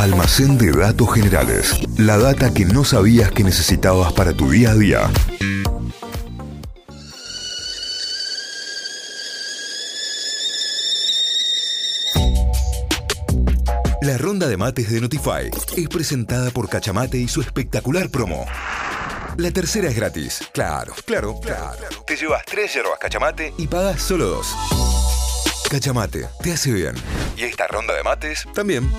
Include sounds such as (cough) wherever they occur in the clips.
Almacén de datos generales. La data que no sabías que necesitabas para tu día a día. La ronda de mates de Notify es presentada por Cachamate y su espectacular promo. La tercera es gratis. Claro, claro, claro. Te llevas tres yerbas Cachamate y pagas solo dos. Cachamate, te hace bien. Y esta ronda de mates también.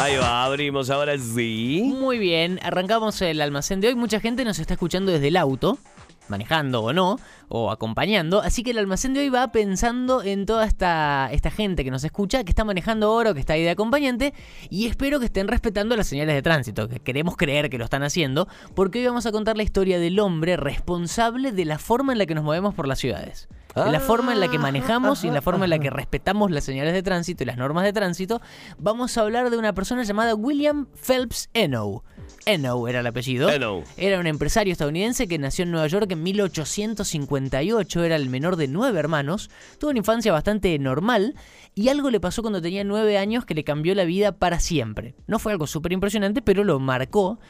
Ahí va, abrimos ahora sí. Muy bien, arrancamos el almacén de hoy. Mucha gente nos está escuchando desde el auto, manejando o no, o acompañando. Así que el almacén de hoy va pensando en toda esta, esta gente que nos escucha, que está manejando oro, que está ahí de acompañante. Y espero que estén respetando las señales de tránsito, que queremos creer que lo están haciendo, porque hoy vamos a contar la historia del hombre responsable de la forma en la que nos movemos por las ciudades. En la forma en la que manejamos y en la forma en la que (laughs) respetamos las señales de tránsito y las normas de tránsito, vamos a hablar de una persona llamada William Phelps Eno. Eno era el apellido. Eno. Era un empresario estadounidense que nació en Nueva York en 1858, era el menor de nueve hermanos, tuvo una infancia bastante normal y algo le pasó cuando tenía nueve años que le cambió la vida para siempre. No fue algo súper impresionante, pero lo marcó.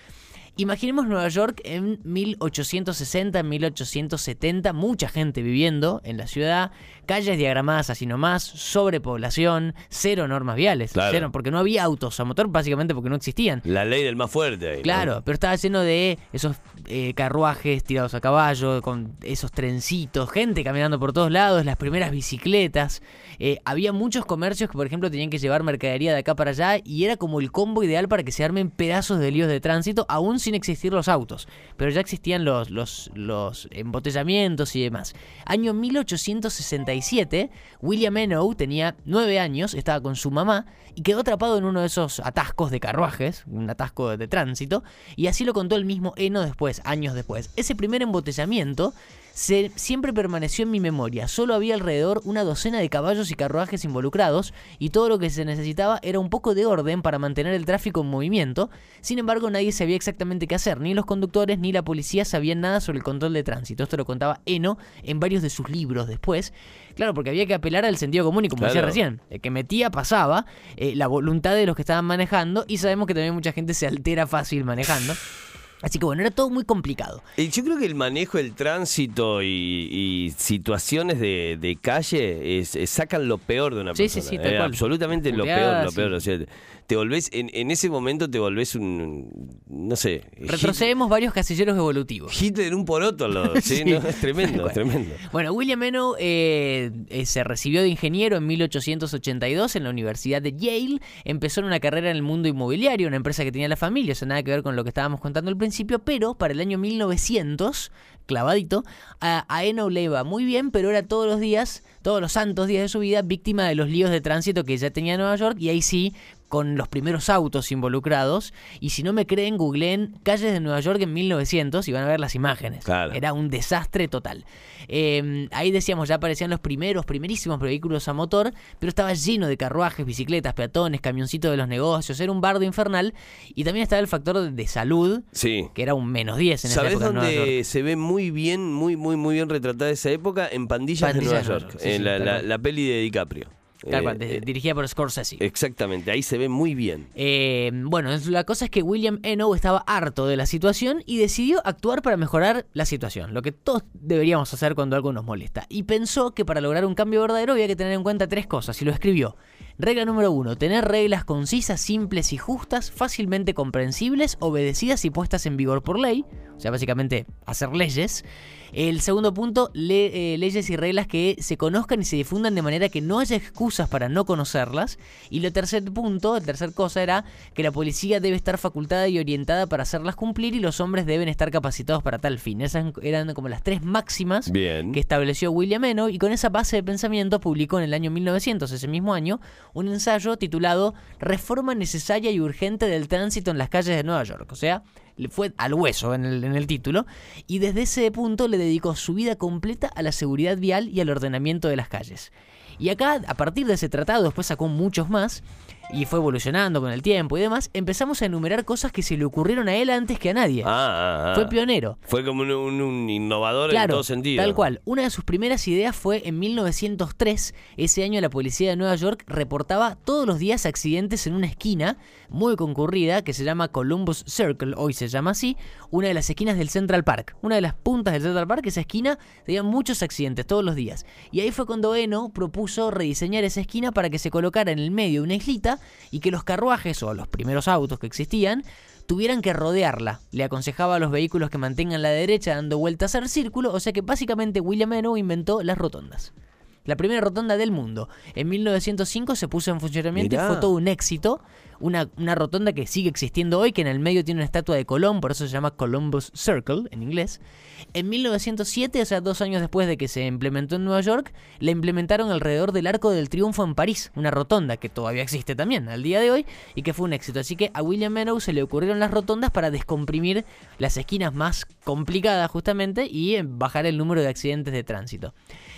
Imaginemos Nueva York en 1860, 1870, mucha gente viviendo en la ciudad, calles diagramadas así nomás, sobrepoblación, cero normas viales, Claro. cero, porque no había autos a motor básicamente porque no existían. La ley del más fuerte. ahí, ¿no? Claro, pero estaba lleno de esos eh, carruajes tirados a caballo, con esos trencitos, gente caminando por todos lados, las primeras bicicletas. Eh, había muchos comercios que, por ejemplo, tenían que llevar mercadería de acá para allá y era como el combo ideal para que se armen pedazos de líos de tránsito, aún sin existir los autos. Pero ya existían los, los, los embotellamientos y demás. Año 1867, William Eno tenía nueve años, estaba con su mamá y quedó atrapado en uno de esos atascos de carruajes, un atasco de tránsito, y así lo contó el mismo Eno después, años después. Ese primer embotellamiento se- siempre permaneció en mi memoria. Solo había alrededor una docena de caballos y carruajes involucrados y todo lo que se necesitaba era un poco de orden para mantener el tráfico en movimiento. Sin embargo, nadie sabía exactamente qué hacer. Ni los conductores ni la policía sabían nada sobre el control de tránsito. Esto lo contaba Eno en varios de sus libros después. Claro, porque había que apelar al sentido común y como decía recién, el que metía pasaba, eh, la voluntad de los que estaban manejando y sabemos que también mucha gente se altera fácil manejando. Así que bueno, era todo muy complicado. Yo creo que el manejo del tránsito y, y situaciones de, de calle es- es- sacan lo peor de una Sí, sí, persona. sí, tal Eh, cual. absolutamente lo peor, lo peor. O sea, te volvés, en, en ese momento te volvés un, no sé. Retrocedemos varios casilleros evolutivos. Hitler un poroto, al lado, (laughs) ¿sí? Sí, No, es tremendo, es tremendo. Bueno, William Eno eh, eh, se recibió de ingeniero en 1882 en la Universidad de Yale. Empezó en una carrera en el mundo inmobiliario, una empresa que tenía la familia, o sea, nada que ver con lo que estábamos contando al principio, pero para el año 1900, clavadito, a, a Eno le iba muy bien, pero era todos los días, todos los santos días de su vida, víctima de los líos de tránsito que ya tenía Nueva York, y ahí sí, con los primeros autos involucrados. Y si no me creen, googleen calles de Nueva York en 1900 y van a ver las imágenes. Claro. Era un desastre total. Eh, ahí decíamos, ya aparecían los primeros, primerísimos vehículos a motor, pero estaba lleno de carruajes, bicicletas, peatones, camioncitos de los negocios, era un bardo infernal. Y también estaba el factor de, salud, Sí. que era un menos 10 en esa ¿Sabés época York. dónde se ve muy bien, muy, muy, muy bien retratada esa época? En Pandillas, Pandillas de de Nueva York. York, sí, en sí, la, la- la peli de DiCaprio. Tal Eh, cual, eh, dirigida por Scorsese. exactamente, ahí se ve muy bien. Eh, bueno, la cosa es que William Eno estaba harto de la situación y decidió actuar para mejorar la situación, lo que todos deberíamos hacer cuando algo nos molesta. Y pensó que para lograr un cambio verdadero había que tener en cuenta tres cosas, y lo escribió. Regla número uno, tener reglas concisas, simples y justas, fácilmente comprensibles, obedecidas y puestas en vigor por ley, o sea, básicamente hacer leyes. El segundo punto, le- eh, leyes y reglas que se conozcan y se difundan de manera que no haya excusas para no conocerlas. Y el tercer punto, la tercer cosa era que la policía debe estar facultada y orientada para hacerlas cumplir y los hombres deben estar capacitados para tal fin. Esas eran como las tres máximas Bien. que estableció William Eno y con esa base de pensamiento publicó en el año 1900, ese mismo año, un ensayo titulado Reforma necesaria y urgente del tránsito en las calles de Nueva York. O sea, le fue al hueso en el, en el título y desde ese punto le dedicó su vida completa a la seguridad vial y al ordenamiento de las calles. Y acá, a partir de ese tratado, después sacó muchos más, y fue evolucionando con el tiempo y demás, empezamos a enumerar cosas que se le ocurrieron a él antes que a nadie. Ah, ah, ah. Fue pionero. Fue como un, un- un innovador en Claro, todo sentido. tal cual. Una de sus primeras ideas fue en 1903. Ese año la policía de Nueva York reportaba todos los días accidentes en una esquina muy concurrida que se llama Columbus Circle, hoy se llama así, una de las esquinas del Central Park. Una de las puntas del Central Park, esa esquina, tenía muchos accidentes todos los días. Y ahí fue cuando Eno propuso rediseñar esa esquina para que se colocara en el medio de una islita y que los carruajes o los primeros autos que existían tuvieran que rodearla. Le aconsejaba a los vehículos que mantengan la derecha dando vueltas al círculo, o sea que básicamente William Eno inventó las rotondas. La primera rotonda del mundo. En 1905 se puso en funcionamiento Mirá. y fue todo un éxito. Una, una rotonda que sigue existiendo hoy, que en el medio tiene una estatua de Colón, por eso se llama Columbus Circle en inglés. En 1907, o sea, dos años después de que se implementó en Nueva York, la implementaron alrededor del Arco del Triunfo en París, una rotonda que todavía existe también al día de hoy y que fue un éxito. Así que a William Eno se le ocurrieron las rotondas para descomprimir las esquinas más complicadas justamente y eh, bajar el número de accidentes de tránsito.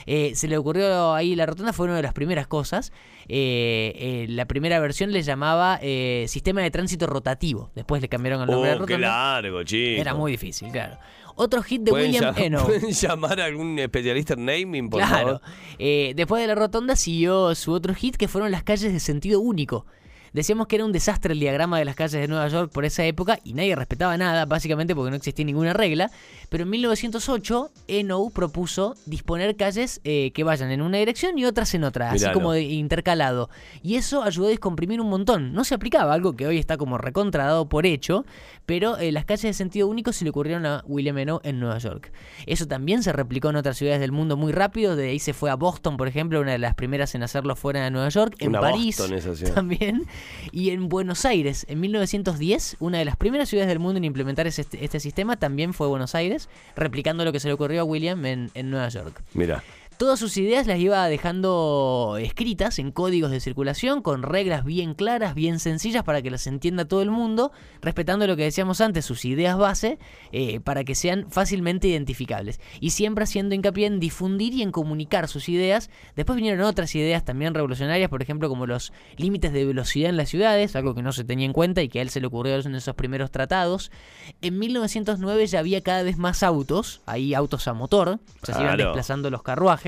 Eh, se le ocurrió ahí la rotonda, fue una de las primeras cosas. Eh, la primera versión le llamaba eh, sistema de tránsito rotativo. Después le cambiaron el nombre de Oh, qué rotonda. largo, chico. Era muy difícil, claro. Otro hit de ¿Pueden, William Eno. (laughs) pueden llamar a algún especialista en naming, por Claro. favor? Eh, después de la rotonda siguió su otro hit que fueron las calles de sentido único. Decíamos que era un desastre el diagrama de las calles de Nueva York por esa época y nadie respetaba nada, básicamente porque no existía ninguna regla. Pero en 1908, Eno propuso disponer calles eh, que vayan en una dirección y otras en otra, así como de intercalado. Y eso ayudó a descomprimir un montón. No se aplicaba, algo que hoy está como recontradado por hecho, pero eh, las calles de sentido único se le ocurrieron a William Eno en Nueva York. Eso también se replicó en otras ciudades del mundo muy rápido. De ahí se fue a Boston, por ejemplo, una de las primeras en hacerlo fuera de Nueva York. En Una París Boston esa ciudad. también. Y en Buenos Aires, en 1910, una de las primeras ciudades del mundo en implementar ese- este, sistema también fue Buenos Aires, replicando lo que se le ocurrió a William en, en Nueva York. Mira. Todas sus ideas las iba dejando escritas en códigos de circulación, con reglas bien claras, bien sencillas para que las entienda todo el mundo, respetando lo que decíamos antes, sus ideas base, eh, para que sean fácilmente identificables. Y siempre haciendo hincapié en difundir y en comunicar sus ideas. Después vinieron otras ideas también revolucionarias, por ejemplo, como los límites de velocidad en las ciudades, algo que no se tenía en cuenta y que a él se le ocurrió en esos primeros tratados. En 1909 ya había cada vez más autos, ahí autos a motor, se iban desplazando los carruajes.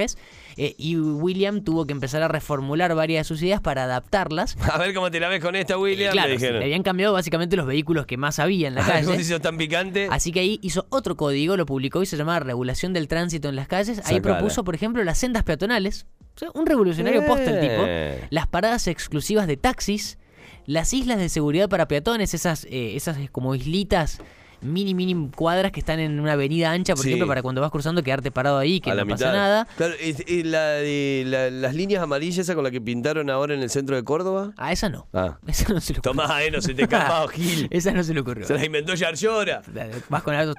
Eh, y William tuvo que empezar a reformular varias de sus ideas para adaptarlas. (laughs) A ver cómo te la ves con esta, William. Eh, claro, le habían cambiado básicamente los vehículos que más había en la ¿Cómo se calle. hizo tan picante? Así que ahí hizo otro código, lo publicó y se llamaba Regulación del Tránsito en las calles. Ahí Sacala. propuso, por ejemplo, las sendas peatonales. O sea, un revolucionario posta el tipo. Eh. Las paradas exclusivas de taxis. Las islas de seguridad para peatones, esas, eh, esas eh, como islitas mini, mini cuadras que están en una avenida ancha, por Sí. ejemplo, para cuando vas cruzando quedarte parado ahí, que a no la pasa mitad. nada. Claro, y, y la de- la- las líneas amarillas esa con la que pintaron ahora en el centro de Córdoba. A esa no. Ah. (laughs) Esa no se le ocurrió. Tomá, eh, no se te escapó, (laughs) Gil. Esa no se le ocurrió. Se la inventó Yarlora. Vas con auto.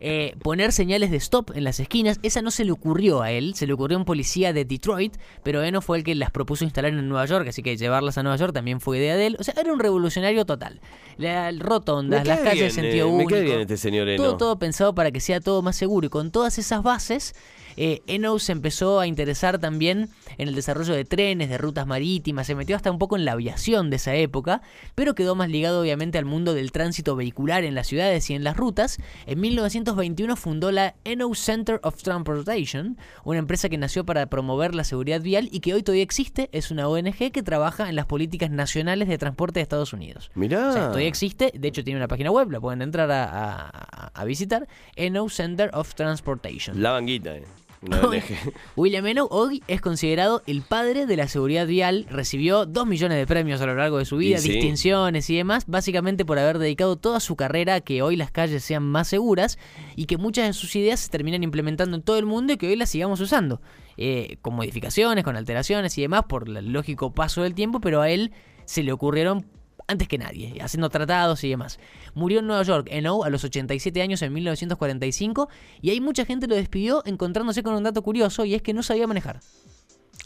Eh, poner señales de stop en las esquinas, esa no se le ocurrió a él, se le ocurrió a un policía de Detroit, pero Eno fue el que las propuso instalar en Nueva York, así que llevarlas a Nueva York también fue idea de él. O sea, era un revolucionario total. La, rotondas, las cae calles de bien, sentido eh, me único. cae bien este señor Eno. Todo, todo pensado para que sea todo más seguro. Y con todas esas bases, eh, Eno se empezó a interesar también en el desarrollo de trenes, de rutas marítimas, se metió hasta un poco en la aviación de esa época, pero quedó más ligado obviamente al mundo del tránsito vehicular en las ciudades y en las rutas. En 1921 fundó la Eno Center of Transportation, una empresa que nació para promover la seguridad vial y que hoy todavía existe, es una ONG que trabaja en las políticas nacionales de transporte de Estados Unidos. Mirá. O sea, todavía existe, de hecho tiene una página web, la pueden entrar a, a- a visitar, Eno Center of Transportation. La banguita, eh. Una Hoy- ONG. William Eno hoy es considerado el padre de la seguridad vial, recibió 2 millones de premios a lo largo de su vida, Y sí. distinciones y demás, básicamente por haber dedicado toda su carrera a que hoy las calles sean más seguras y que muchas de sus ideas se terminan implementando en todo el mundo y que hoy las sigamos usando, eh, con modificaciones, con alteraciones y demás, por el lógico paso del tiempo, pero a él se le ocurrieron antes que nadie, haciendo tratados y demás. Murió en Nueva York, en O, a los 87 años en 1945, y ahí mucha gente lo despidió encontrándose con un dato curioso, y es que no sabía manejar.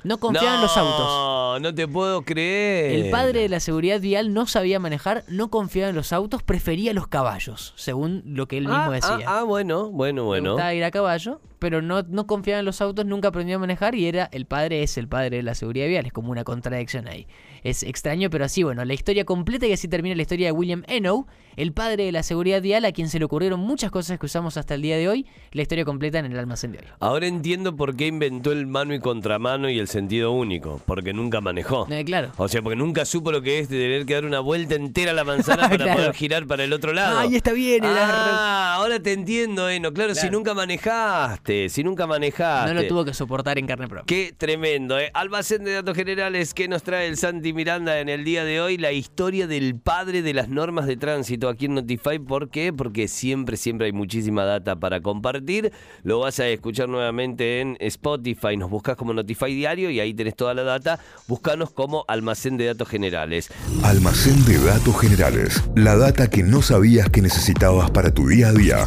No confiaba en los autos. No, no te puedo creer. El padre de la seguridad vial no sabía manejar, no confiaba en los autos, prefería los caballos, según lo que él mismo ah, decía. Ah, ah, bueno, bueno, Le bueno. gustaba ir a caballo, pero no, no confiaba en los autos, nunca aprendió a manejar y era el padre es el padre de la seguridad vial. Es como una contradicción ahí. Es extraño, pero así, bueno, la historia completa y así termina la historia de William Eno, el padre de la seguridad vial, a quien se le ocurrieron muchas cosas que usamos hasta el día de hoy. La historia completa en el almacén de hoy. Ahora entiendo por qué inventó el mano y contramano y el sentido único, porque nunca manejó. Eh, claro. O sea, porque nunca supo lo que es de tener que dar una vuelta entera a la manzana (laughs) para Claro. poder girar para el otro lado. Ay, está bien, era- Ah, ahora te entiendo, Eno. Claro, si nunca manejaste, si nunca manejaste. No lo tuvo que soportar en carne propia. Qué tremendo, ¿eh? Almacén de datos generales que nos trae el Santi Miranda en el día de hoy, la historia del padre de las normas de tránsito aquí en Notify. ¿Por qué? Porque siempre, siempre hay muchísima data para compartir. Lo vas a escuchar nuevamente en Spotify. Nos buscas como Notify Diario y ahí tenés toda la data. Búscanos como Almacén de Datos Generales. Almacén de datos generales. La data que no sabías que necesitabas para tu día a día.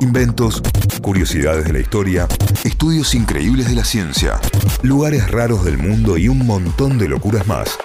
Inventos, curiosidades de la historia, estudios increíbles de la ciencia, lugares raros del mundo y un montón de locuras más.